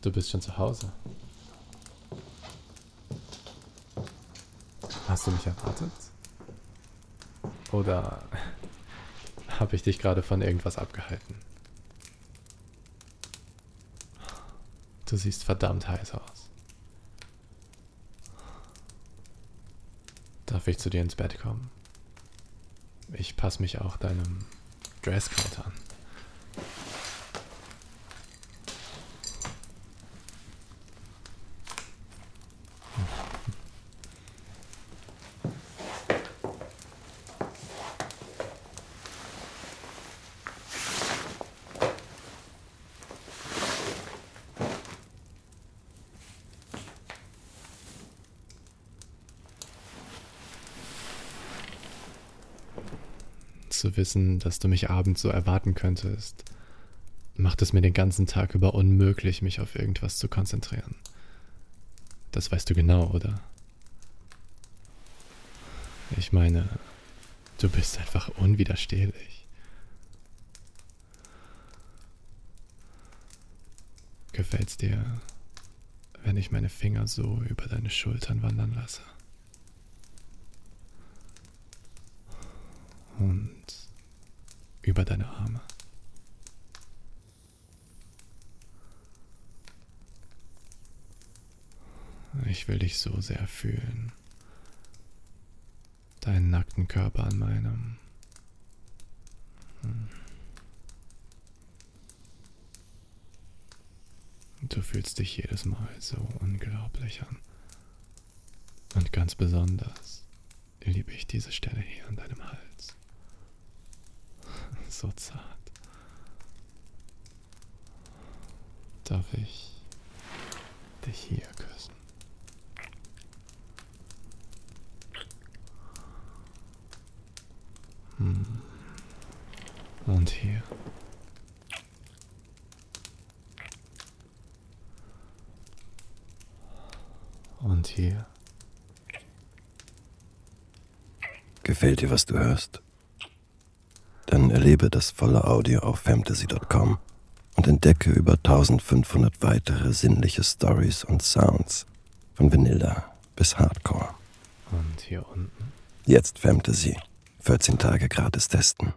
Du bist schon zu Hause. Hast du mich erwartet? Oder habe ich dich gerade von irgendwas abgehalten? Du siehst verdammt heiß aus. Darf ich zu dir ins Bett kommen? Ich passe mich auch deinem Dresscode an. Zu wissen, dass du mich abends so erwarten könntest, macht es mir den ganzen Tag über unmöglich, mich auf irgendwas zu konzentrieren. Das weißt du genau, oder? Ich meine, du bist einfach unwiderstehlich. Gefällt's dir, wenn ich meine Finger so über deine Schultern wandern lasse? Und über deine Arme. Ich will dich so sehr fühlen. Deinen nackten Körper an meinem. Hm. Du fühlst dich jedes Mal so unglaublich an. Und ganz besonders liebe ich diese Stelle hier an deinem Hals so zart. Darf ich dich hier küssen? Hm. Und hier. Und hier. Gefällt dir, was du hörst? Dann erlebe das volle Audio auf fantasy.com und entdecke über 1500 weitere sinnliche Stories und Sounds von Vanilla bis Hardcore. Und hier unten? Jetzt Fantasy. 14 Tage gratis testen.